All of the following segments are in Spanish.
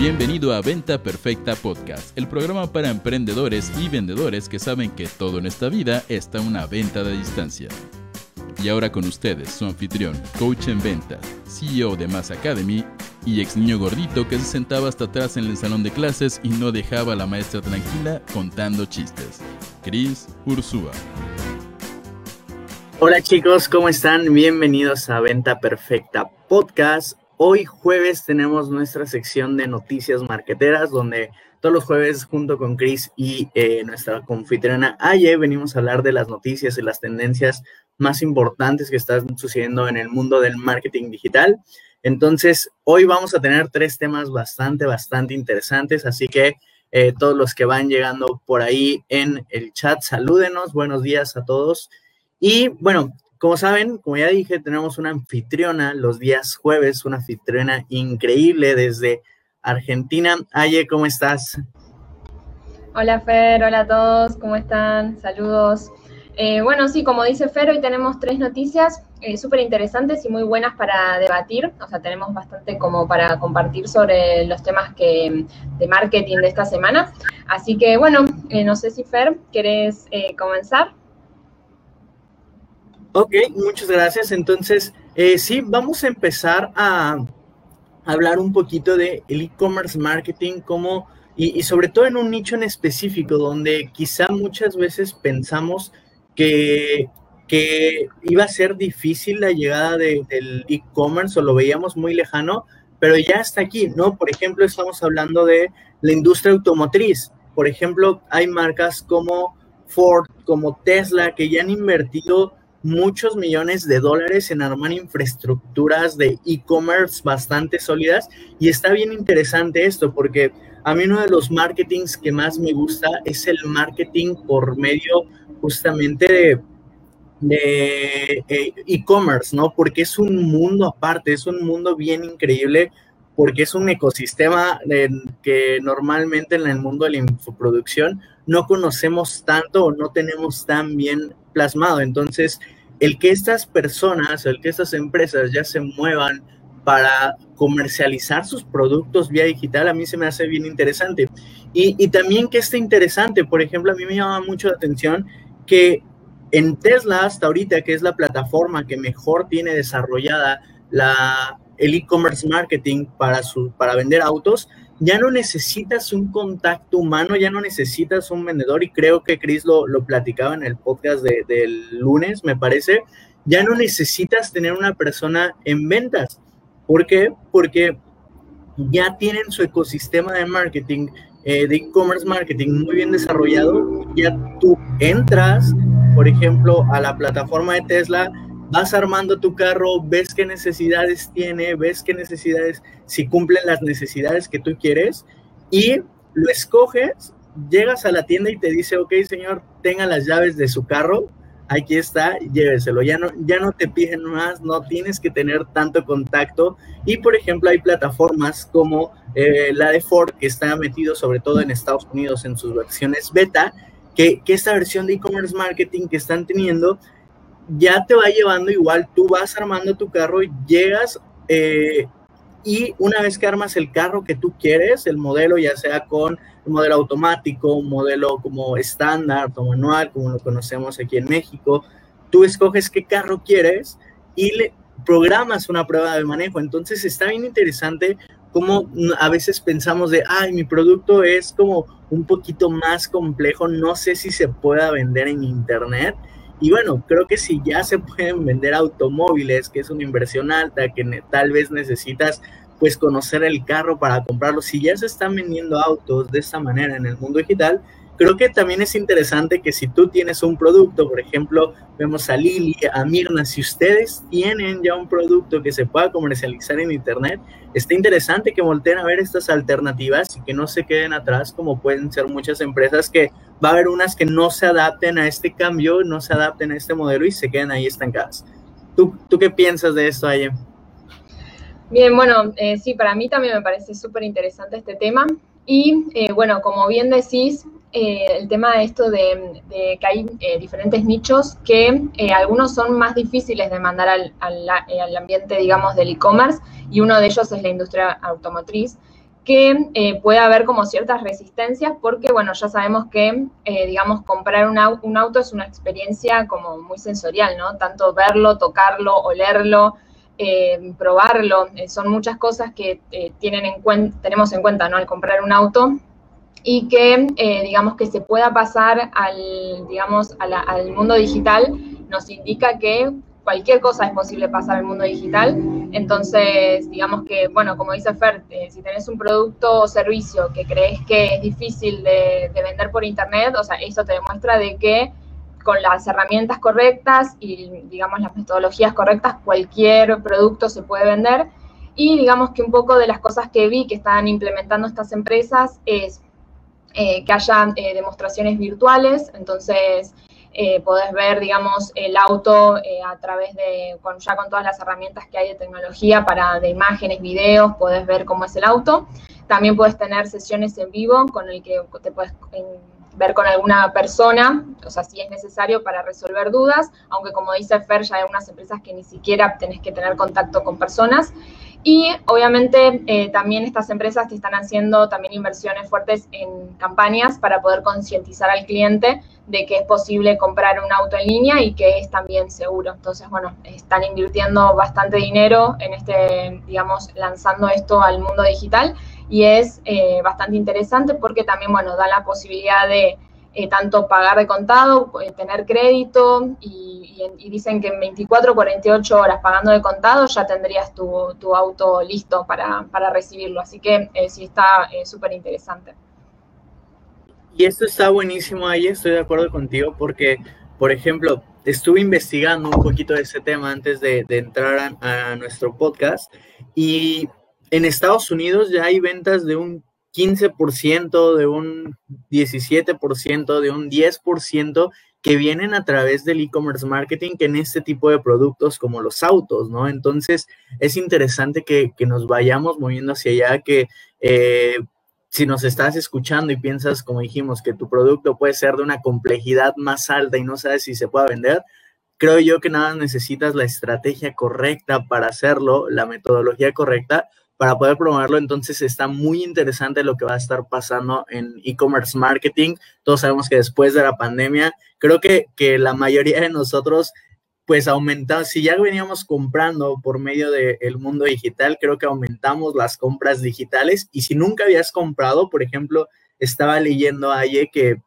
Bienvenido a Venta Perfecta Podcast, el programa para emprendedores y vendedores que saben que todo en esta vida está una venta de distancia. Y ahora con ustedes, su anfitrión, coach en ventas, CEO de Mass Academy y ex niño gordito que se sentaba hasta atrás en el salón de clases y no dejaba a la maestra tranquila contando chistes, Chris Ursúa. Hola chicos, ¿cómo están? Bienvenidos a Venta Perfecta Podcast. Hoy jueves tenemos nuestra sección de noticias marqueteras, donde todos los jueves junto con Chris y eh, nuestra confitriona Aye venimos a hablar de las noticias y las tendencias más importantes que están sucediendo en el mundo del marketing digital. Entonces, hoy vamos a tener tres temas bastante, bastante interesantes, así que eh, todos los que van llegando por ahí en el chat, salúdenos, buenos días a todos. Y bueno, como saben, como ya dije, tenemos una anfitriona los días jueves, una anfitriona increíble desde Argentina. Aye, ¿cómo estás? Hola Fer, hola a todos, ¿cómo están? Saludos. Eh, bueno, sí, como dice Fer, hoy tenemos tres noticias eh, súper interesantes y muy buenas para debatir. O sea, tenemos bastante como para compartir sobre los temas que, de marketing de esta semana. Así que, bueno, eh, no sé si Fer, ¿querés comenzar? Ok, muchas gracias. Entonces, eh, sí, vamos a empezar a hablar un poquito de el e-commerce marketing, como, y, sobre todo en un nicho en específico, donde quizá muchas veces pensamos que, que iba a ser difícil la llegada del e-commerce o lo veíamos muy lejano, pero ya está aquí, ¿no? Por ejemplo, estamos hablando de la industria automotriz. Por ejemplo, hay marcas como Ford, como Tesla, que ya han invertido muchos millones de dólares en armar infraestructuras de e-commerce bastante sólidas y está bien interesante esto porque a mí uno de los marketings que más me gusta es el marketing por medio justamente de eh, e-commerce, ¿no? Porque es un mundo aparte, es un mundo bien increíble porque es un ecosistema que normalmente en el mundo de la infoproducción no conocemos tanto o no tenemos tan bien plasmado. Entonces, el que estas personas, el que estas empresas ya se muevan para comercializar sus productos vía digital, a mí se me hace bien interesante. Y, también que esté interesante, por ejemplo, a mí me llama mucho la atención que en Tesla hasta ahorita, que es la plataforma que mejor tiene desarrollada la, el e-commerce marketing para, su, para vender autos, ya no necesitas un contacto humano, ya no necesitas un vendedor y creo que Chris lo, lo platicaba en el podcast del lunes, me parece, ya no necesitas tener una persona en ventas. ¿Por qué? Porque ya tienen su ecosistema de marketing, eh, de e-commerce marketing muy bien desarrollado. Ya tú entras, por ejemplo, a la plataforma de Tesla, vas armando tu carro, ves qué necesidades tiene, ves qué necesidades, si cumplen las necesidades que tú quieres y lo escoges, llegas a la tienda y te dice, ok señor, tenga las llaves de su carro, aquí está, lléveselo, ya no, ya no te piden más, no tienes que tener tanto contacto y por ejemplo hay plataformas como eh, la de Ford que está metido sobre todo en Estados Unidos en sus versiones beta, que, que esta versión de e-commerce marketing que están teniendo ya te va llevando igual, tú vas armando tu carro, llegas eh, y una vez que armas el carro que tú quieres, el modelo ya sea con un modelo automático, un modelo como estándar o manual, como lo conocemos aquí en México, tú escoges qué carro quieres y le programas una prueba de manejo. Entonces está bien interesante cómo a veces pensamos de, ay, mi producto es como un poquito más complejo, no sé si se pueda vender en internet y bueno, creo que si ya se pueden vender automóviles, que es una inversión alta, que tal vez necesitas pues conocer el carro para comprarlo, si ya se están vendiendo autos de esta manera en el mundo digital, creo que también es interesante que si tú tienes un producto, por ejemplo, vemos a Lili, a Mirna, si ustedes tienen ya un producto que se pueda comercializar en Internet, está interesante que volteen a ver estas alternativas y que no se queden atrás como pueden ser muchas empresas que va a haber unas que no se adapten a este cambio, no se adapten a este modelo y se queden ahí estancadas. ¿Tú, tú qué piensas de esto, Aye? Bien, bueno, eh, sí, para mí también me parece súper interesante este tema. Y eh, bueno, como bien decís, eh, el tema de esto de, que hay diferentes nichos que algunos son más difíciles de mandar al, al ambiente, digamos, del e-commerce y uno de ellos es la industria automotriz que eh, puede haber como ciertas resistencias porque, bueno, ya sabemos que, eh, digamos, comprar un, auto es una experiencia como muy sensorial, ¿no? Tanto verlo, tocarlo, olerlo, eh, probarlo, son muchas cosas que tienen en tenemos en cuenta, ¿no? Al comprar un auto y que, digamos, que se pueda pasar al, digamos, al mundo digital nos indica que cualquier cosa es posible pasar al mundo digital. Entonces, digamos que, bueno, como dice Fer, eh, si tenés un producto o servicio que crees que es difícil de, vender por internet, o sea, eso te demuestra de que con las herramientas correctas y, digamos, las metodologías correctas, cualquier producto se puede vender. Y digamos que un poco de las cosas que vi que están implementando estas empresas es eh, que haya eh, demostraciones virtuales, entonces eh, podés ver, digamos, el auto eh, a través de, ya con todas las herramientas que hay de tecnología para de imágenes, videos, podés ver cómo es el auto. También puedes tener sesiones en vivo con el que te puedes ver con alguna persona, o sea, si es necesario para resolver dudas, aunque como dice Fer, ya hay algunas empresas que ni siquiera tenés que tener contacto con personas. Y obviamente eh, también estas empresas te están haciendo también inversiones fuertes en campañas para poder concientizar al cliente de que es posible comprar un auto en línea y que es también seguro. Entonces, bueno, están invirtiendo bastante dinero en este, digamos, lanzando esto al mundo digital y es eh, bastante interesante porque también, bueno, da la posibilidad de eh, tanto pagar de contado, eh, tener crédito y, dicen que en 24 48 horas pagando de contado ya tendrías tu, tu auto listo para, para, recibirlo. Así que sí está súper interesante. Y esto está buenísimo ahí, estoy de acuerdo contigo porque, por ejemplo, estuve investigando un poquito de ese tema antes de, entrar a, nuestro podcast y en Estados Unidos ya hay ventas de un 15%, de un 17%, de un 10% que vienen a través del e-commerce marketing que en este tipo de productos como los autos, ¿no? Entonces es interesante que, nos vayamos moviendo hacia allá, que eh, si nos estás escuchando y piensas, como dijimos, que tu producto puede ser de una complejidad más alta y no sabes si se puede vender, creo yo que nada necesitas la estrategia correcta para hacerlo, la metodología correcta para poder promoverlo. Entonces está muy interesante lo que va a estar pasando en e-commerce marketing. Todos sabemos que después de la pandemia, creo que, que la mayoría de nosotros pues aumentamos, si ya veníamos comprando por medio del mundo digital, creo que aumentamos las compras digitales y si nunca habías comprado, por ejemplo, estaba leyendo ayer que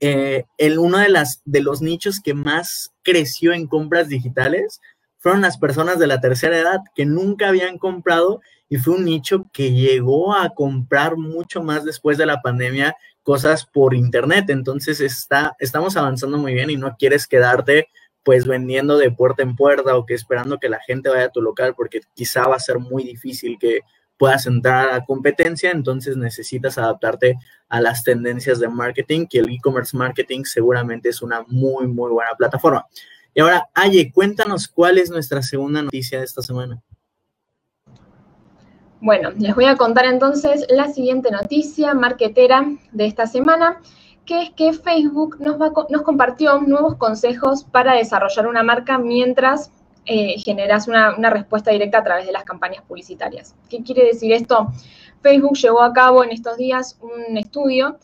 eh, el, uno de, las, de los nichos que más creció en compras digitales fueron las personas de la tercera edad que nunca habían comprado y fue un nicho que llegó a comprar mucho más después de la pandemia cosas por internet. Entonces está, estamos avanzando muy bien y no quieres quedarte pues vendiendo de puerta en puerta o que esperando que la gente vaya a tu local porque quizá va a ser muy difícil que puedas entrar a la competencia, entonces necesitas adaptarte a las tendencias de marketing, que el e-commerce marketing seguramente es una muy, muy buena plataforma. Y ahora, Aye, cuéntanos cuál es nuestra segunda noticia de esta semana. Bueno, les voy a contar entonces la siguiente noticia marketera de esta semana que es que Facebook nos, nos compartió nuevos consejos para desarrollar una marca mientras eh, generas una, respuesta directa a través de las campañas publicitarias. ¿Qué quiere decir esto? Facebook llevó a cabo en estos días un estudio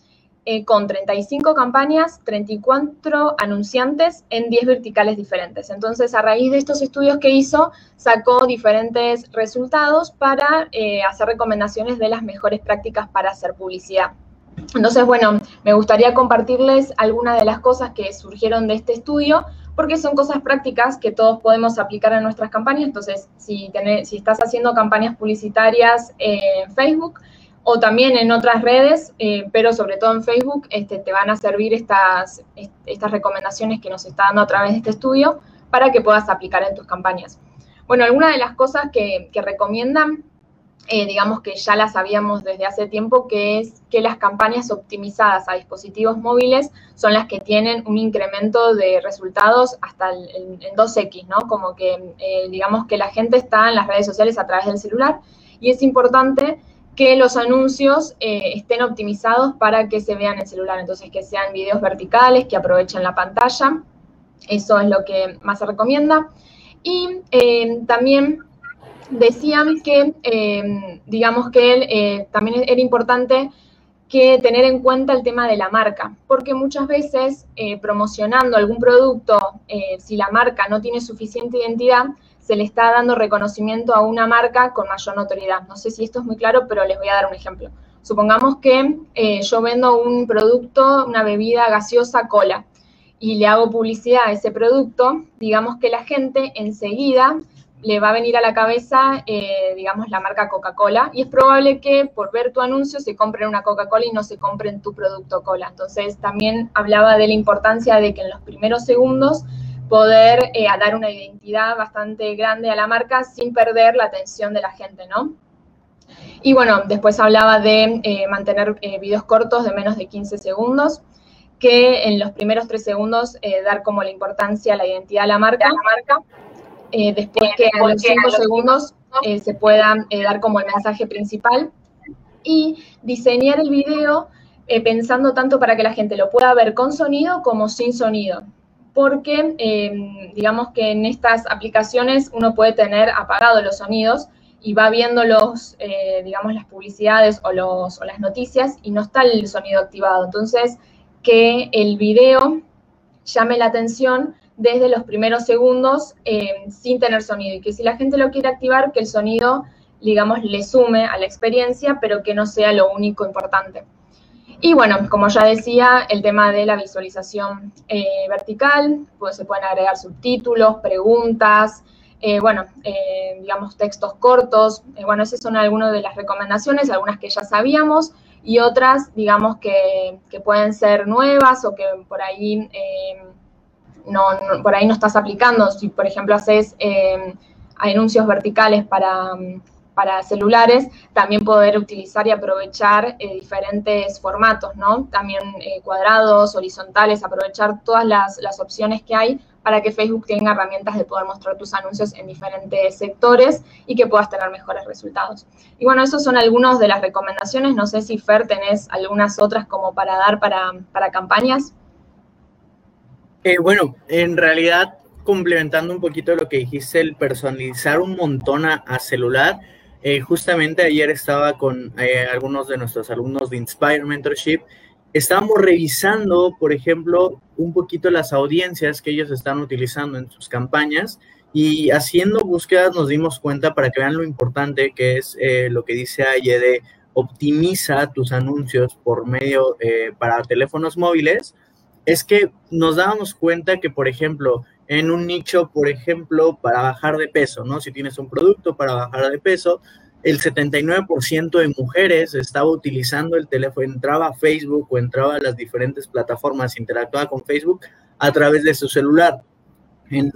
eh, con 35 campañas, 34 anunciantes en 10 verticales diferentes. Entonces, a raíz de estos estudios que hizo, sacó diferentes resultados para eh, hacer recomendaciones de las mejores prácticas para hacer publicidad. Entonces, bueno, me gustaría compartirles algunas de las cosas que surgieron de este estudio, porque son cosas prácticas que todos podemos aplicar en nuestras campañas. Entonces, si, si estás haciendo campañas publicitarias en Facebook o también en otras redes, eh, pero sobre todo en Facebook, este, te van a servir estas, estas recomendaciones que nos está dando a través de este estudio para que puedas aplicar en tus campañas. Bueno, algunas de las cosas que, que recomiendan eh, digamos que ya la sabíamos desde hace tiempo, que es que las campañas optimizadas a dispositivos móviles son las que tienen un incremento de resultados hasta el, 2X, ¿no? Como que eh, digamos que la gente está en las redes sociales a través del celular y es importante que los anuncios eh, estén optimizados para que se vean en el celular, entonces que sean videos verticales, que aprovechen la pantalla, eso es lo que más se recomienda. Y también decían que, eh, digamos que eh, también era importante que tener en cuenta el tema de la marca, porque muchas veces eh, promocionando algún producto, si la marca no tiene suficiente identidad, se le está dando reconocimiento a una marca con mayor notoriedad. No sé si esto es muy claro, pero les voy a dar un ejemplo. Supongamos que yo vendo un producto, una bebida gaseosa cola, y le hago publicidad a ese producto, digamos que la gente enseguida le va a venir a la cabeza, eh, digamos, la marca Coca-Cola y es probable que por ver tu anuncio se compren una Coca-Cola y no se compren tu producto cola. Entonces, también hablaba de la importancia de que en los primeros segundos poder eh, dar una identidad bastante grande a la marca sin perder la atención de la gente, ¿no? Y bueno, después hablaba de eh, mantener videos cortos de menos de 15 segundos, que en los primeros tres segundos dar como la importancia, la identidad a la marca, la marca eh, después que en los cinco segundos eh, se pueda eh, dar como el mensaje principal y diseñar el video pensando tanto para que la gente lo pueda ver con sonido como sin sonido. Porque em, digamos que en estas aplicaciones uno puede tener apagados los sonidos y va viendo los, digamos, las publicidades o, los, o las noticias y no está el sonido activado. Entonces, que el video llame la atención desde los primeros segundos eh, sin tener sonido y que si la gente lo quiere activar, que el sonido, digamos, le sume a la experiencia, pero que no sea lo único importante. Y bueno, como ya decía, el tema de la visualización eh, vertical, pues se pueden agregar subtítulos, preguntas, eh, bueno, digamos, textos cortos. bueno, esas son algunas de las recomendaciones, algunas que ya sabíamos y otras, digamos, que, que pueden ser nuevas o que por ahí no, por ahí no estás aplicando. Si, por ejemplo, haces eh, anuncios verticales para, para, celulares, también poder utilizar y aprovechar eh, diferentes formatos, ¿no? También eh, cuadrados, horizontales, aprovechar todas las, las, opciones que hay para que Facebook tenga herramientas de poder mostrar tus anuncios en diferentes sectores y que puedas tener mejores resultados. Y bueno, esos son algunas de las recomendaciones. No sé si, Fer, tenés algunas otras como para dar para, para campañas. Eh, bueno, en realidad, complementando un poquito lo que dijiste, el personalizar un montón a, celular. Eh, justamente ayer estaba con eh, algunos de nuestros alumnos de Inspire Mentorship. Estábamos revisando, por ejemplo, un poquito las audiencias que ellos están utilizando en sus campañas y haciendo búsquedas nos dimos cuenta para que vean lo importante que es lo que dice Aye de optimiza tus anuncios por medio para teléfonos móviles es que nos dábamos cuenta que, por ejemplo, en un nicho, por ejemplo, para bajar de peso, ¿no? Si tienes un producto para bajar de peso, el 79% de mujeres estaba utilizando el teléfono, entraba a Facebook o entraba a las diferentes plataformas, interactuaba con Facebook a través de su celular. En,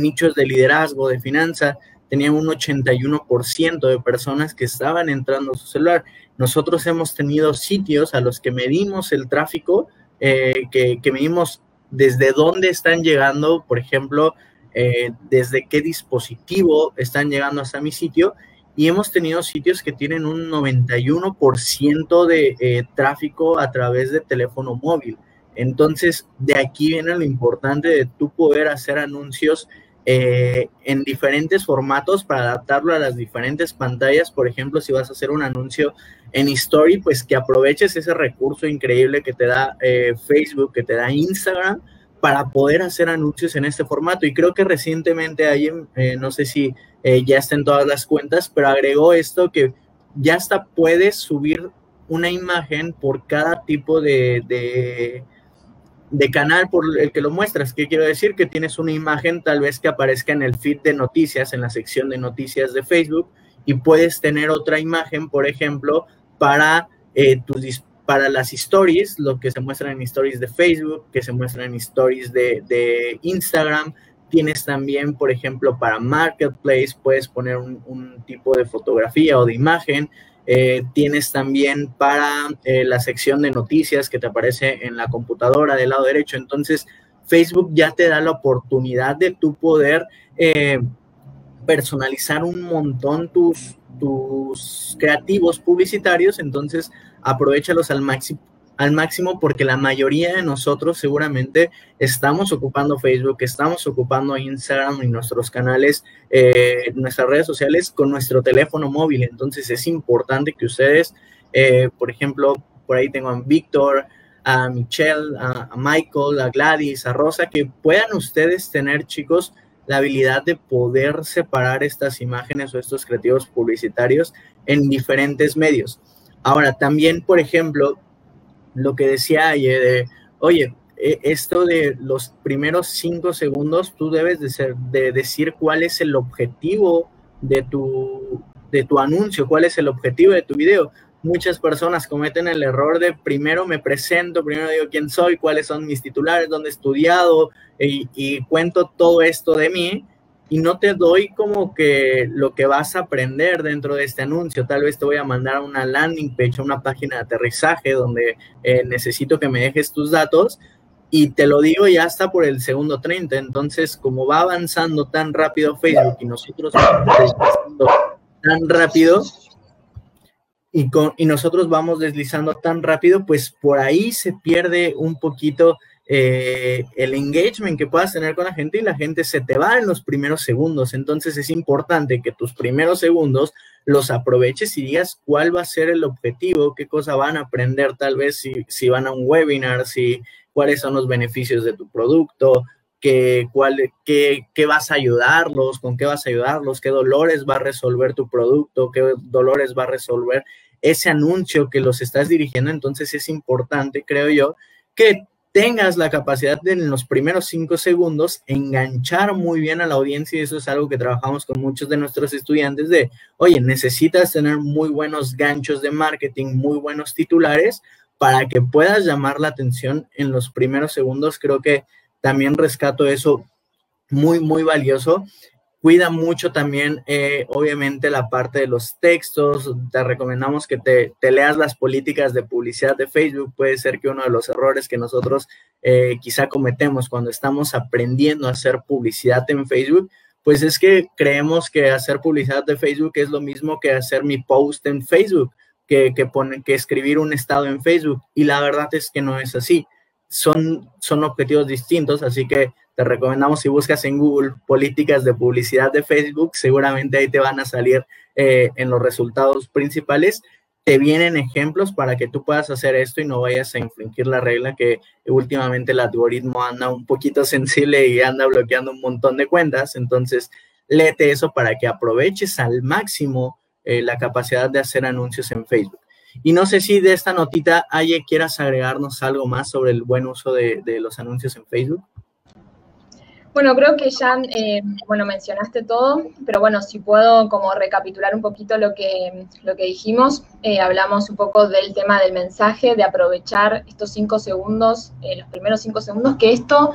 nichos de liderazgo, de finanza, tenía un 81% de personas que estaban entrando a su celular. Nosotros hemos tenido sitios a los que medimos el tráfico eh, que, medimos desde dónde están llegando, por ejemplo, eh, desde qué dispositivo están llegando hasta mi sitio. Y hemos tenido sitios que tienen un 91% de eh, tráfico a través de teléfono móvil. Entonces, de aquí viene lo importante de tú poder hacer anuncios eh, en diferentes formatos para adaptarlo a las diferentes pantallas. Por ejemplo, si vas a hacer un anuncio en Story, pues que aproveches ese recurso increíble que te da eh, Facebook, que te da Instagram, para poder hacer anuncios en este formato. Y creo que recientemente alguien, eh, no sé si ya está en todas las cuentas, pero agregó esto que ya hasta puedes subir una imagen por cada tipo de canal por el que lo muestras. ¿Qué quiero decir? Que tienes una imagen tal vez que aparezca en el feed de noticias, en la sección de noticias de Facebook, y puedes tener otra imagen, por ejemplo, para, eh, tus, para las stories, lo que se muestra en stories de Facebook, que se muestra en stories de, de Instagram. Tienes también, por ejemplo, para Marketplace, puedes poner un tipo de fotografía o de imagen. Eh, tienes también para eh, la sección de noticias que te aparece en la computadora del lado derecho. Entonces, Facebook ya te da la oportunidad de tu poder eh, personalizar un montón tus, tus creativos publicitarios. Entonces, aprovechalos al máximo al máximo porque la mayoría de nosotros seguramente estamos ocupando Facebook, estamos ocupando Instagram y nuestros canales, eh, nuestras redes sociales con nuestro teléfono móvil. Entonces es importante que ustedes, eh, por ejemplo, por ahí tengo a Víctor, a Michelle, a, Michael, a Gladys, a Rosa, que puedan ustedes tener, chicos, la habilidad de poder separar estas imágenes o estos creativos publicitarios en diferentes medios. Ahora, también, por ejemplo, lo que decía ayer de, oye, e, esto de los primeros cinco segundos, tú debes de, decir cuál es el objetivo de tu, de tu anuncio, cuál es el objetivo de tu video. Muchas personas cometen el error de primero me presento, primero digo quién soy, cuáles son mis titulares, dónde he estudiado y, y cuento todo esto de mí y no te doy como que lo que vas a aprender dentro de este anuncio. Tal vez te voy a mandar una landing page, una página de aterrizaje donde eh, necesito que me dejes tus datos y te lo digo ya hasta por el segundo 30. Entonces, como va avanzando tan rápido Facebook y nosotros tan rápido y, con, y nosotros vamos deslizando tan rápido, pues por ahí se pierde un poquito eh, el engagement que puedas tener con la gente y la gente se te va en los primeros segundos. Entonces es importante que tus primeros segundos los aproveches y digas cuál va a ser el objetivo, qué cosa van a aprender tal vez si, si van a un webinar, si cuáles son los beneficios de tu producto, qué, cuál, vas a ayudarlos, con qué vas a ayudarlos, qué dolores va a resolver tu producto, qué dolores va a resolver ese anuncio que los estás dirigiendo. Entonces es importante, creo yo, que tengas la capacidad de en los primeros cinco segundos enganchar muy bien a la audiencia y eso es algo que trabajamos con muchos de nuestros estudiantes de, oye, necesitas tener muy buenos ganchos de marketing, muy buenos titulares para que puedas llamar la atención en los primeros segundos. Creo que también rescato eso muy, muy valioso Cuida mucho también, eh, obviamente, la parte de los textos. Te recomendamos que te, leas las políticas de publicidad de Facebook. Puede ser que uno de los errores que nosotros eh, quizá cometemos cuando estamos aprendiendo a hacer publicidad en Facebook, pues es que creemos que hacer publicidad de Facebook es lo mismo que hacer mi post en Facebook, que, que, que escribir un estado en Facebook. Y la verdad es que no es así. Son, son objetivos distintos, así que te recomendamos si buscas en Google políticas de publicidad de Facebook, seguramente ahí te van a salir eh, en los resultados principales. Te vienen ejemplos para que tú puedas hacer esto y no vayas a infringir la regla que últimamente el algoritmo anda un poquito sensible y anda bloqueando un montón de cuentas. Entonces, léete eso para que aproveches al máximo eh, la capacidad de hacer anuncios en Facebook. Y no sé si de esta notita, Aye, quieras agregarnos algo más sobre el buen uso de los anuncios en Facebook. Bueno, creo que ya, eh, bueno, mencionaste todo, pero bueno, si puedo como recapitular un poquito lo que, lo que dijimos, eh, hablamos un poco del tema del mensaje, de aprovechar estos cinco segundos, eh, los primeros cinco segundos, que esto,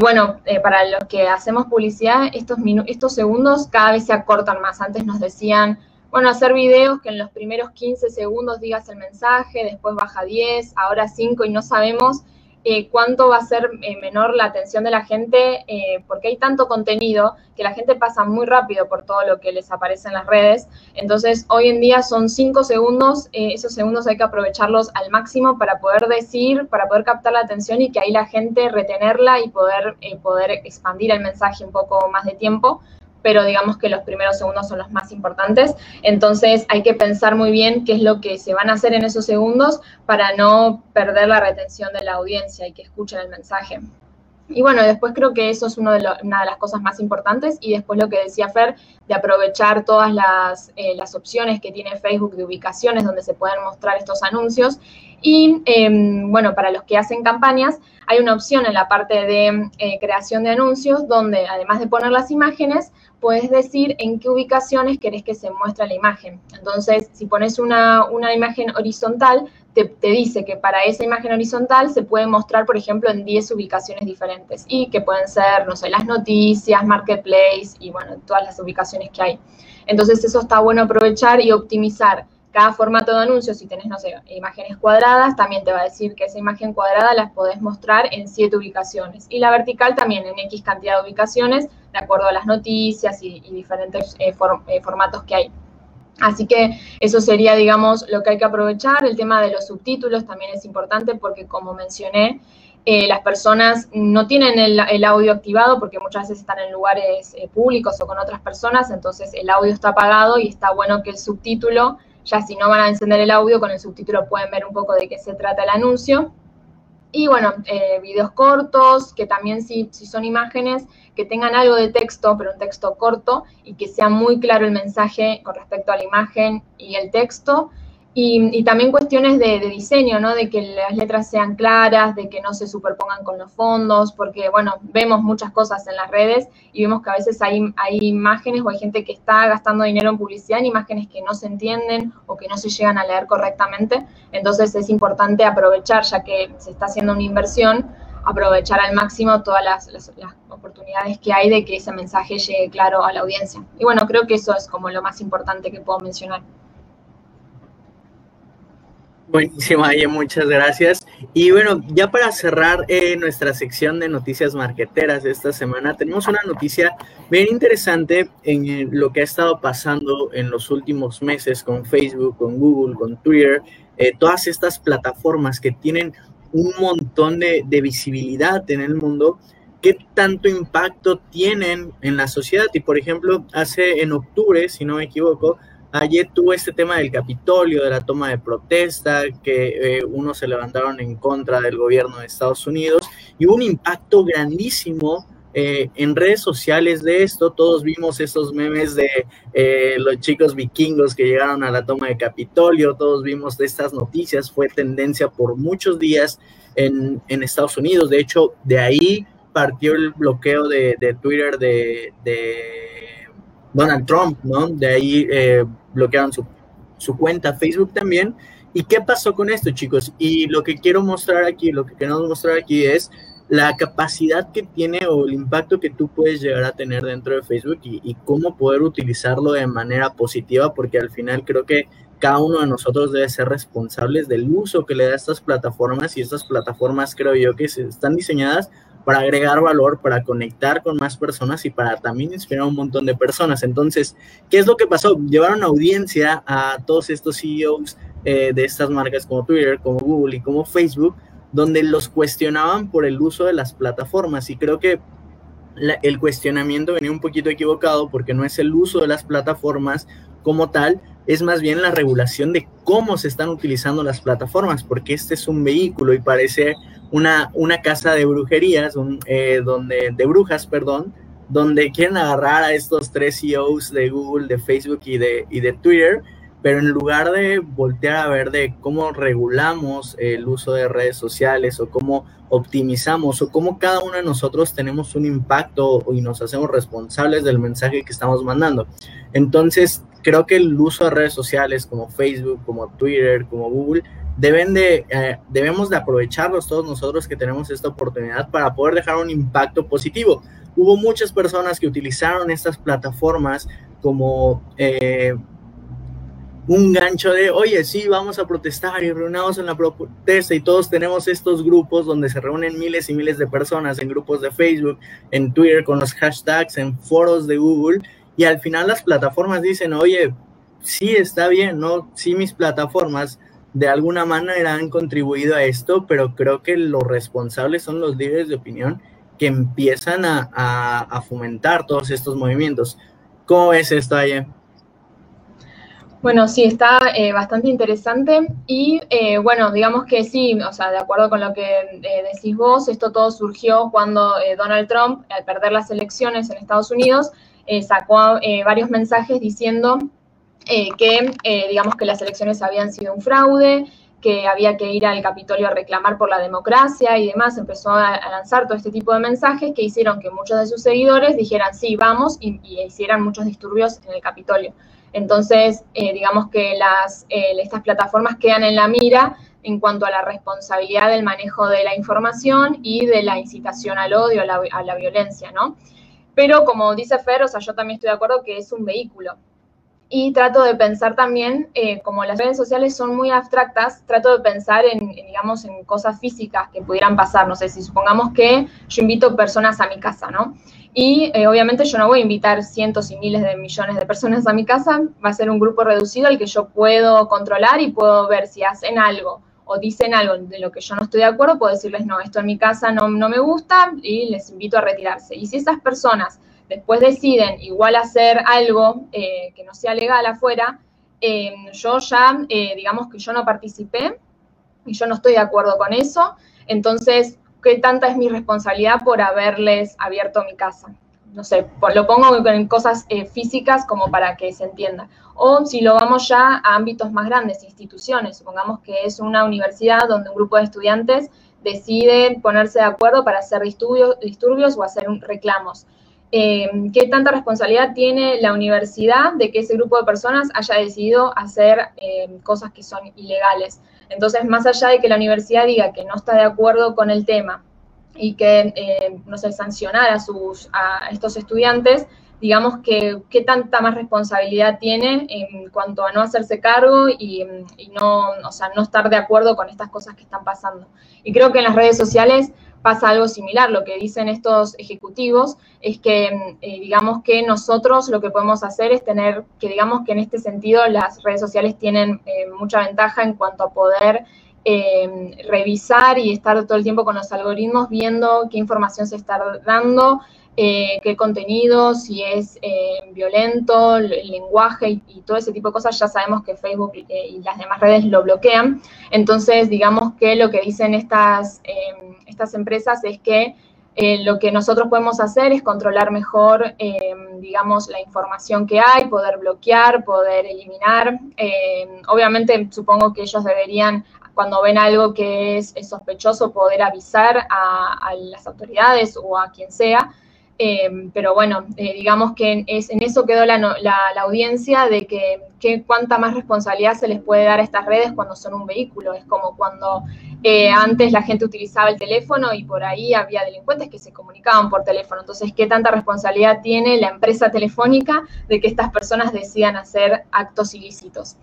bueno, para los que hacemos publicidad, estos, estos segundos cada vez se acortan más. Antes nos decían, bueno, hacer videos que en los primeros 15 segundos digas el mensaje, después baja 10, ahora 5 y no sabemos eh, cuánto va a ser eh, menor la atención de la gente, eh, porque hay tanto contenido que la gente pasa muy rápido por todo lo que les aparece en las redes. Entonces, hoy en día son cinco segundos, esos segundos hay que aprovecharlos al máximo para poder decir, para poder captar la atención y que ahí la gente retenerla y poder, poder expandir el mensaje un poco más de tiempo pero digamos que los primeros segundos son los más importantes. Entonces hay que pensar muy bien qué es lo que se van a hacer en esos segundos para no perder la retención de la audiencia y que escuchen el mensaje. Y bueno, después creo que eso es una de las cosas más importantes. Y después lo que decía Fer, de aprovechar todas las, eh, las opciones que tiene Facebook de ubicaciones donde se pueden mostrar estos anuncios. Y em, bueno, para los que hacen campañas, hay una opción en la parte de eh, creación de anuncios donde además de poner las imágenes, puedes decir en qué ubicaciones querés que se muestre la imagen. Entonces, si pones una, una imagen horizontal, te, dice que para esa imagen horizontal se puede mostrar, por ejemplo, en 10 ubicaciones diferentes y que pueden ser, no sé, las noticias, marketplace y, bueno, todas las ubicaciones que hay. Entonces, eso está bueno aprovechar y optimizar cada formato de anuncio, si tenés, no sé, imágenes cuadradas, también te va a decir que esa imagen cuadrada las podés mostrar en siete ubicaciones. Y la vertical también en X cantidad de ubicaciones, de acuerdo a las noticias y, diferentes eh, eh, formatos que hay. Así que eso sería, digamos, lo que hay que aprovechar. El tema de los subtítulos también es importante porque, como mencioné, eh, las personas no tienen el, audio activado porque muchas veces están en lugares eh, públicos o con otras personas, entonces el audio está apagado y está bueno que el subtítulo, ya si no van a encender el audio, con el subtítulo pueden ver un poco de qué se trata el anuncio. Y bueno, eh, videos cortos, que también si, si son imágenes, que tengan algo de texto, pero un texto corto, y que sea muy claro el mensaje con respecto a la imagen y el texto. Y, también cuestiones de, diseño, ¿no? De que las letras sean claras, de que no se superpongan con los fondos, porque, bueno, vemos muchas cosas en las redes y vemos que a veces hay, hay imágenes o hay gente que está gastando dinero en publicidad en imágenes que no se entienden o que no se llegan a leer correctamente. Entonces es importante aprovechar, ya que se está haciendo una inversión, aprovechar al máximo todas las, las, oportunidades que hay de que ese mensaje llegue claro a la audiencia. Y bueno, creo que eso es como lo más importante que puedo mencionar. Buenísimo, Aye, muchas gracias. Y bueno, ya para cerrar eh, nuestra sección de noticias marqueteras de esta semana, tenemos una noticia bien interesante en eh, lo que ha estado pasando en los últimos meses con Facebook, con Google, con Twitter, eh, todas estas plataformas que tienen un montón de, de visibilidad en el mundo qué tanto impacto tienen en la sociedad. Y por ejemplo, hace en octubre, si no me equivoco, Ayer tuvo este tema del Capitolio, de la toma de protesta, que eh, unos se levantaron en contra del gobierno de Estados Unidos y hubo un impacto grandísimo eh, en redes sociales de esto. Todos vimos esos memes de eh, los chicos vikingos que llegaron a la toma de Capitolio, todos vimos de estas noticias, fue tendencia por muchos días en, Estados Unidos. De hecho, de ahí partió el bloqueo de, Twitter de, Donald Trump, ¿no? De ahí bloquearon su, su cuenta, Facebook también. ¿Y qué pasó con esto, chicos? Y lo que quiero mostrar aquí, lo que queremos mostrar aquí es la capacidad que tiene o el impacto que tú puedes llegar a tener dentro de Facebook y, y, cómo poder utilizarlo de manera positiva, porque al final creo que cada uno de nosotros debe ser responsables del uso que le da a estas plataformas y estas plataformas creo yo que están diseñadas para agregar valor, para conectar con más personas y para también inspirar a un montón de personas. Entonces, ¿qué es lo que pasó? Llevaron audiencia a todos estos CEOs eh, de estas marcas como Twitter, como Google y como Facebook, donde los cuestionaban por el uso de las plataformas. Y creo que el cuestionamiento venía un poquito equivocado porque no es el uso de las plataformas como tal, es más bien la regulación de cómo se están utilizando las plataformas, porque este es un vehículo y parece una, una casa de brujerías, eh, donde, de brujas, perdón, donde quieren agarrar a estos tres CEOs de Google, de Facebook y de, y de Twitter, pero en lugar de voltear a ver de cómo regulamos el uso de redes sociales o cómo optimizamos o cómo cada uno de nosotros tenemos un impacto y nos hacemos responsables del mensaje que estamos mandando. Entonces, creo que el uso de redes sociales como Facebook, como Twitter, como Google, deben de, eh, debemos de aprovecharlos todos nosotros que tenemos esta oportunidad para poder dejar un impacto positivo. Hubo muchas personas que utilizaron estas plataformas como eh, un gancho de, oye, sí, vamos a protestar y reunamos en la protesta y todos tenemos estos grupos donde se reúnen miles y miles de personas en grupos de Facebook, en Twitter con los hashtags, en foros de Google y al final las plataformas dicen, oye, sí está bien, ¿no? Sí mis plataformas de alguna manera han contribuido a esto, pero creo que los responsables son los líderes de opinión que empiezan a, fomentar todos estos movimientos. ¿Cómo ves esto, Aye? Bueno, sí, está eh, bastante interesante y eh, bueno, digamos que sí, o sea, de acuerdo con lo que eh, decís vos, esto todo surgió cuando Donald Trump, al perder las elecciones en Estados Unidos, sacó varios mensajes diciendo eh, que eh, digamos que las elecciones habían sido un fraude, que había que ir al Capitolio a reclamar por la democracia y demás, empezó a, lanzar todo este tipo de mensajes que hicieron que muchos de sus seguidores dijeran sí, vamos, y, hicieran muchos disturbios en el Capitolio. Entonces, eh, digamos que las, estas plataformas quedan en la mira en cuanto a la responsabilidad del manejo de la información y de la incitación al odio, a la, a la violencia, ¿no? Pero como dice Fer, o sea, yo también estoy de acuerdo que es un vehículo y trato de pensar también, eh, como las redes sociales son muy abstractas, trato de pensar en, digamos, en cosas físicas que pudieran pasar. No sé, si supongamos que yo invito personas a mi casa, ¿no? Y eh, obviamente yo no voy a invitar cientos y miles de millones de personas a mi casa, va a ser un grupo reducido al que yo puedo controlar y puedo ver si hacen algo o dicen algo de lo que yo no estoy de acuerdo, puedo decirles, no, esto en mi casa no, no me gusta y les invito a retirarse. Y si esas personas después deciden igual hacer algo eh, que no sea legal afuera, eh, yo ya, digamos que yo no participé y yo no estoy de acuerdo con eso, entonces qué tanta es mi responsabilidad por haberles abierto mi casa. No sé, lo pongo en cosas eh, físicas como para que se entienda. O si lo vamos ya a ámbitos más grandes, instituciones, supongamos que es una universidad donde un grupo de estudiantes decide ponerse de acuerdo para hacer disturbios, disturbios o hacer reclamos. Eh, ¿Qué tanta responsabilidad tiene la universidad de que ese grupo de personas haya decidido hacer eh, cosas que son ilegales? Entonces, más allá de que la universidad diga que no está de acuerdo con el tema y que, eh, no sé, sancionar a, sus, estos estudiantes, digamos que qué tanta más responsabilidad tiene en cuanto a no hacerse cargo y, y, no, o sea, no estar de acuerdo con estas cosas que están pasando. Y creo que en las redes sociales pasa algo similar. Lo que dicen estos ejecutivos es que, eh, digamos que nosotros lo que podemos hacer es tener, que digamos que en este sentido las redes sociales tienen eh, mucha ventaja en cuanto a poder eh, revisar y estar todo el tiempo con los algoritmos viendo qué información se está dando, eh, qué contenido, si es eh, violento, el lenguaje y, todo ese tipo de cosas, ya sabemos que Facebook eh, y las demás redes lo bloquean. Entonces, digamos que lo que dicen estas, em, estas empresas es que lo que nosotros podemos hacer es controlar mejor, em, digamos, la información que hay, poder bloquear, poder eliminar. Em, obviamente, supongo que ellos deberían cuando ven algo que es, sospechoso, poder avisar a, a, las autoridades o a quien sea, eh, pero bueno, eh, digamos que es, en eso quedó la, audiencia de que, cuánta más responsabilidad se les puede dar a estas redes cuando son un vehículo. Es como cuando eh, antes la gente utilizaba el teléfono y por ahí había delincuentes que se comunicaban por teléfono. Entonces, ¿qué tanta responsabilidad tiene la empresa telefónica de que estas personas decidan hacer actos ilícitos?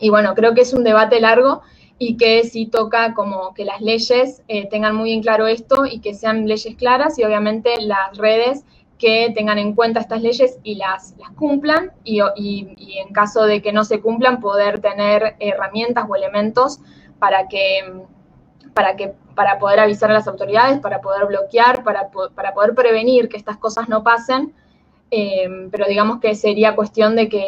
Y bueno, creo que es un debate largo y que sí toca como que las leyes eh, tengan muy en claro esto y que sean leyes claras y obviamente las redes que tengan en cuenta estas leyes y las, las cumplan y, y, en caso de que no se cumplan poder tener herramientas o elementos para que, para que para poder avisar a las autoridades, para poder bloquear, para, para poder prevenir que estas cosas no pasen, eh, pero digamos que sería cuestión de que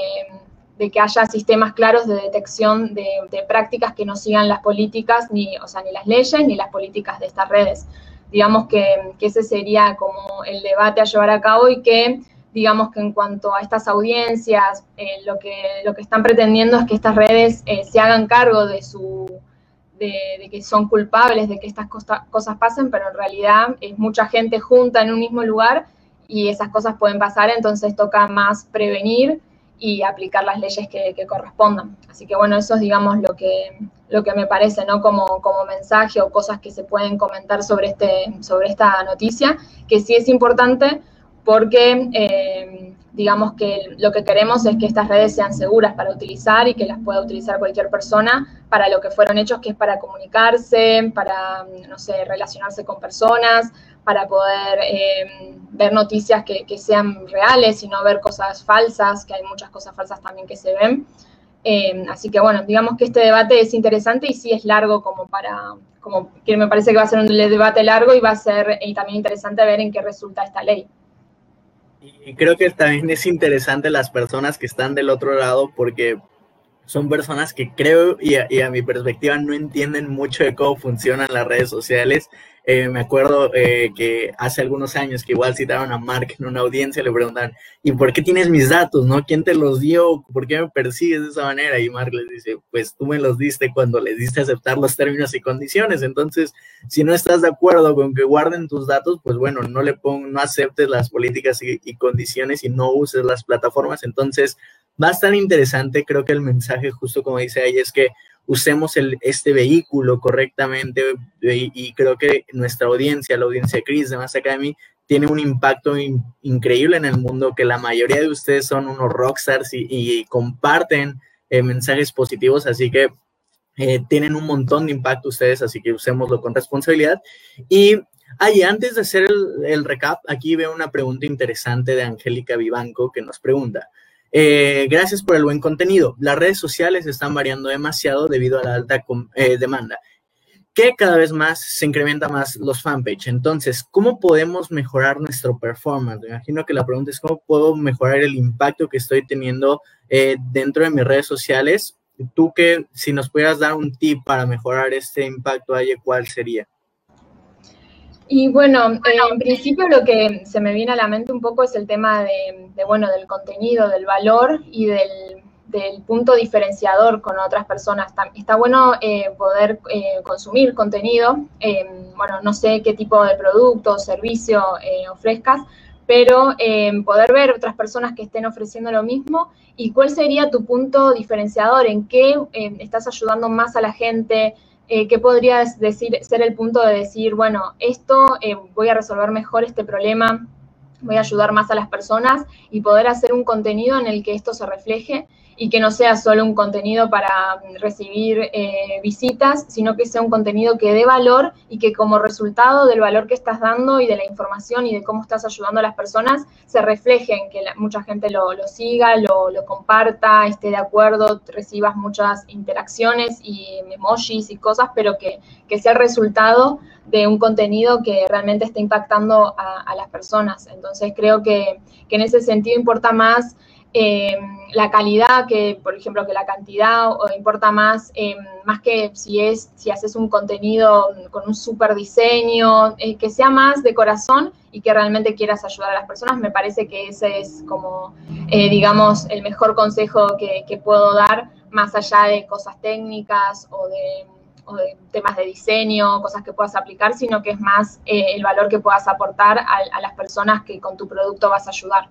de que haya sistemas claros de detección de, prácticas que no sigan las políticas, ni, o sea, ni las leyes, ni las políticas de estas redes. Digamos que, ese sería como el debate a llevar a cabo y que, digamos que en cuanto a estas audiencias, eh, lo, que, lo que están pretendiendo es que estas redes eh, se hagan cargo de su... De, que son culpables de que estas cosas pasen, pero en realidad es mucha gente junta en un mismo lugar y esas cosas pueden pasar, entonces toca más prevenir y aplicar las leyes que, correspondan. Así que bueno, eso es digamos lo que, lo que me parece, ¿no? Como, como mensaje o cosas que se pueden comentar sobre, este, sobre esta noticia, que sí es importante porque eh, digamos que lo que queremos es que estas redes sean seguras para utilizar y que las pueda utilizar cualquier persona para lo que fueron hechos, que es para comunicarse, para, no sé, relacionarse con personas, para poder eh, ver noticias que, sean reales y no ver cosas falsas, que hay muchas cosas falsas también que se ven. Eh, así que bueno, digamos que este debate es interesante y sí es largo como para, como que me parece que va a ser un debate largo y va a ser y también interesante ver en qué resulta esta ley. Y creo que también es interesante las personas que están del otro lado porque son personas que creo y a, mi perspectiva no entienden mucho de cómo funcionan las redes sociales. Eh, me acuerdo eh, que hace algunos años que igual citaron a Mark en una audiencia, le preguntan, ¿y por qué tienes mis datos? ¿No? ¿Quién te los dio? ¿Por qué me persigues de esa manera? Y Mark les dice, pues tú me los diste cuando les diste aceptar los términos y condiciones. Entonces, si no estás de acuerdo con que guarden tus datos, pues bueno, no le pon, no aceptes las políticas y, y condiciones y no uses las plataformas. Entonces, va a estar interesante. Creo que el mensaje, justo como dice ahí, es que usemos el, este vehículo correctamente y, creo que nuestra audiencia, la audiencia de Chris de Mass Academy, tiene un impacto increíble en el mundo, que la mayoría de ustedes son unos rockstars y, comparten eh, mensajes positivos, así que eh, tienen un montón de impacto ustedes, así que usémoslo con responsabilidad. Y Ah, y antes de hacer el, recap, aquí veo una pregunta interesante de Angélica Vivanco que nos pregunta. Eh, gracias por el buen contenido. Las redes sociales están variando demasiado debido a la alta eh, demanda, que cada vez más se incrementa más los fanpage. Entonces, ¿cómo podemos mejorar nuestro performance? Me imagino que la pregunta es cómo puedo mejorar el impacto que estoy teniendo eh, dentro de mis redes sociales. Tú que, si nos pudieras dar un tip para mejorar este impacto, ¿cuál sería? Y bueno, eh, en principio lo que se me viene a la mente un poco es el tema de, bueno, del contenido, del valor y del, punto diferenciador con otras personas. Está, bueno eh, poder eh, consumir contenido, bueno, no sé qué tipo de producto o servicio ofrezcas, pero poder ver otras personas que estén ofreciendo lo mismo y cuál sería tu punto diferenciador, en qué estás ayudando más a la gente, eh, ¿qué podrías decir, ser el punto de decir, bueno, esto eh, voy a resolver mejor este problema, voy a ayudar más a las personas y poder hacer un contenido en el que esto se refleje y que no sea solo un contenido para recibir eh, visitas, sino que sea un contenido que dé valor y que como resultado del valor que estás dando y de la información y de cómo estás ayudando a las personas, se refleje en que mucha gente lo, siga, lo, comparta, esté de acuerdo, recibas muchas interacciones y emojis y cosas, pero que, sea el resultado de un contenido que realmente esté impactando a, las personas. Entonces creo que, que en ese sentido importa más eh, la calidad que, por ejemplo, que la cantidad, o importa más, eh, más que si es, si haces un contenido con un súper diseño, eh, que sea más de corazón y que realmente quieras ayudar a las personas, me parece que ese es como, digamos, el mejor consejo que, puedo dar, más allá de cosas técnicas o de, temas de diseño, cosas que puedas aplicar, sino que es más el valor que puedas aportar a las personas que con tu producto vas a ayudar.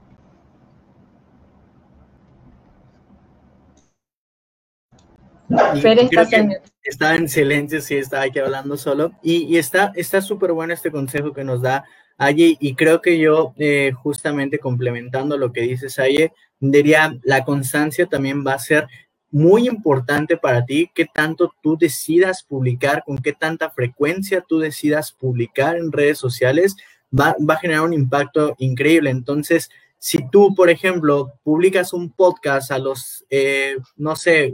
estaba en silencio, sí, estaba aquí hablando solo. Y, está súper bueno este consejo que nos da Aye. Y creo que yo, eh, justamente complementando lo que dices, Aye, diría, la constancia también va a ser muy importante para ti, qué tanto tú decidas publicar, con qué tanta frecuencia tú decidas publicar en redes sociales, va, a generar un impacto increíble. Entonces, si tú, por ejemplo, publicas un podcast a los, eh, no sé,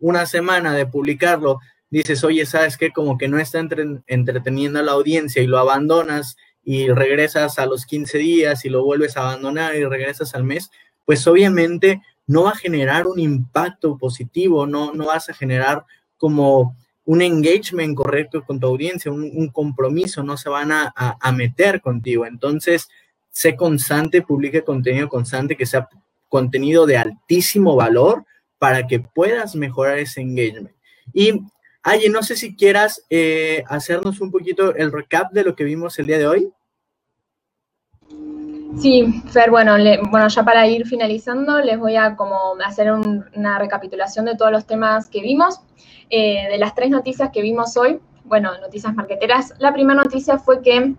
una semana de publicarlo, dices, oye, ¿sabes qué? Como que no está entreteniendo a la audiencia y lo abandonas y regresas a los 15 días y lo vuelves a abandonar y regresas al mes, pues obviamente no va a generar un impacto positivo, no, no vas a generar como un engagement correcto con tu audiencia, un, compromiso, no se van a, a, meter contigo. Entonces, sé constante, publique contenido constante, que sea contenido de altísimo valor para que puedas mejorar ese engagement. Y, Aye, no sé si quieras eh, hacernos un poquito el recap de lo que vimos el día de hoy. Sí, Fer, bueno, bueno, ya para ir finalizando, les voy a como hacer una recapitulación de todos los temas que vimos. Eh, de las tres noticias que vimos hoy, bueno, noticias marqueteras, la primera noticia fue que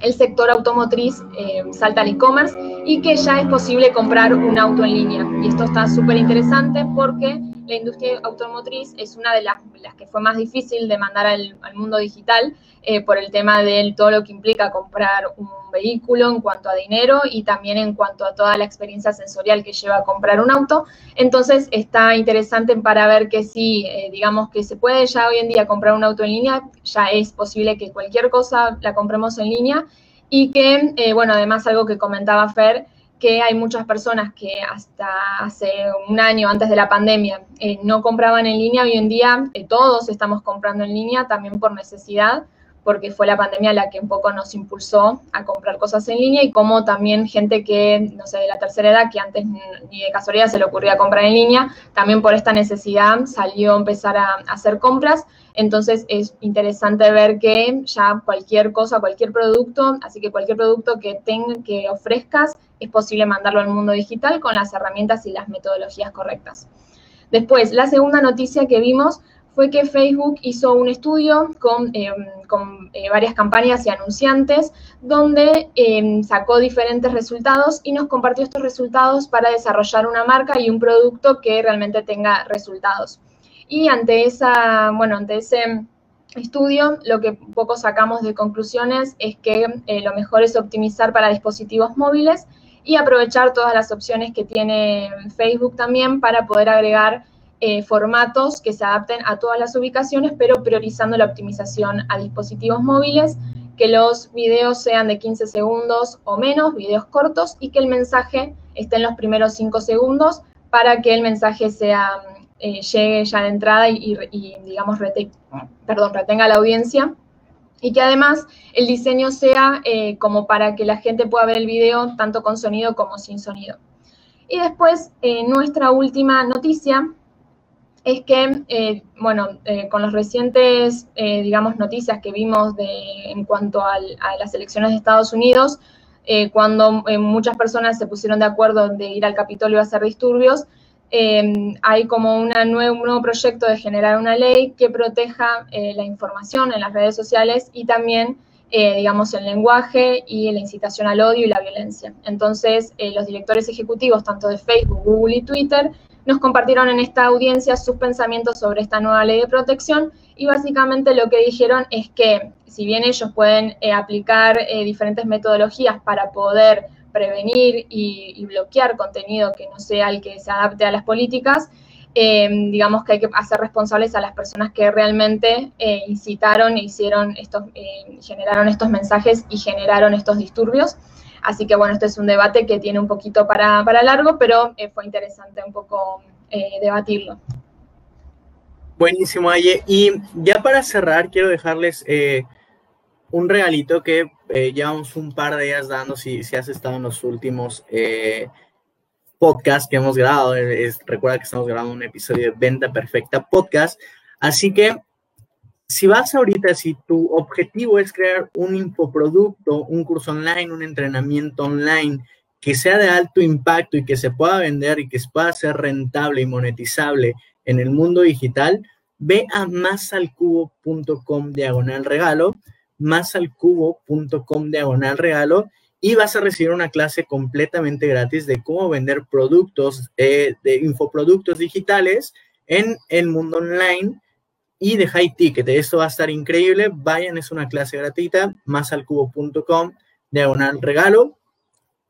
el sector automotriz eh, salta al e-commerce y que ya es posible comprar un auto en línea. Y esto está súper interesante porque la industria automotriz es una de las, que fue más difícil de mandar al, mundo digital eh, por el tema de todo lo que implica comprar un vehículo en cuanto a dinero y también en cuanto a toda la experiencia sensorial que lleva comprar un auto. Entonces está interesante para ver que si, eh, digamos que se puede ya hoy en día comprar un auto en línea, ya es posible que cualquier cosa la compremos en línea y que, eh, bueno, además algo que comentaba Fer, que hay muchas personas que hasta hace un año antes de la pandemia eh, no compraban en línea, hoy en día eh, todos estamos comprando en línea también por necesidad, porque fue la pandemia la que un poco nos impulsó a comprar cosas en línea y como también gente que, no sé, de la tercera edad, que antes ni de casualidad se le ocurría comprar en línea, también por esta necesidad salió a empezar a, hacer compras. Entonces es interesante ver que ya cualquier cosa, cualquier producto, así que cualquier producto que, tenga, que ofrezcas, es posible mandarlo al mundo digital con las herramientas y las metodologías correctas. Después, la segunda noticia que vimos fue que Facebook hizo un estudio con, eh, eh, varias campañas y anunciantes donde eh, sacó diferentes resultados y nos compartió estos resultados para desarrollar una marca y un producto que realmente tenga resultados. Y ante esa, bueno, ante ese estudio, lo que poco sacamos de conclusiones es que eh, lo mejor es optimizar para dispositivos móviles y aprovechar todas las opciones que tiene Facebook también para poder agregar eh, formatos que se adapten a todas las ubicaciones, pero priorizando la optimización a dispositivos móviles, que los videos sean de 15 segundos o menos, videos cortos, y que el mensaje esté en los primeros 5 segundos para que el mensaje sea eh, llegue ya de entrada y, digamos, perdón, retenga la audiencia y que además el diseño sea eh, como para que la gente pueda ver el video tanto con sonido como sin sonido. Y después, eh, nuestra última noticia es que, bueno, con las recientes, digamos, noticias que vimos de, en cuanto a las elecciones de Estados Unidos, cuando muchas personas se pusieron de acuerdo de ir al Capitolio a hacer disturbios, Em, hay como un nuevo proyecto de generar una ley que proteja eh, la información en las redes sociales y también, eh, digamos, el lenguaje y la incitación al odio y la violencia. Entonces, eh, los directores ejecutivos, tanto de Facebook, Google y Twitter, nos compartieron en esta audiencia sus pensamientos sobre esta nueva ley de protección y básicamente lo que dijeron es que si bien ellos pueden aplicar diferentes metodologías para poder prevenir y, bloquear contenido que no sea el que se adapte a las políticas, eh, digamos que hay que hacer responsables a las personas que realmente eh, incitaron e hicieron estos, eh, generaron estos mensajes y generaron estos disturbios. Así que bueno, este es un debate que tiene un poquito para, para largo, pero fue interesante un poco debatirlo. Buenísimo, Aye. Y ya para cerrar, quiero dejarles un regalito que eh, llevamos un par de días dando, si, si has estado en los últimos eh, podcasts que hemos grabado, recuerda que estamos grabando un episodio de Venta Perfecta Podcast, así que si vas ahorita, si tu objetivo es crear un infoproducto, un curso online, un entrenamiento online que sea de alto impacto y que se pueda vender y que pueda ser rentable y monetizable en el mundo digital, ve a masalcubo.com diagonal regalo másalcubo.com diagonal regalo y vas a recibir una clase completamente gratis de cómo vender productos, eh, de infoproductos digitales en el mundo online y de high ticket. Esto va a estar increíble. Vayan, es una clase gratuita, másalcubo.com diagonal regalo.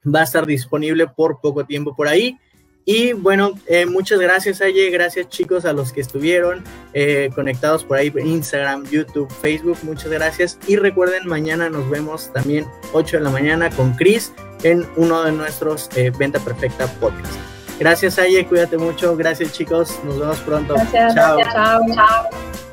Va a estar disponible por poco tiempo por ahí. Y bueno, eh, muchas gracias Aye, gracias chicos a los que estuvieron eh, conectados por ahí Instagram, YouTube, Facebook, muchas gracias. Y recuerden, mañana nos vemos también 8 de la mañana con Chris en uno de nuestros eh, Venta Perfecta podcast. Gracias Aye, cuídate mucho, gracias chicos, nos vemos pronto. Gracias, chao. chao.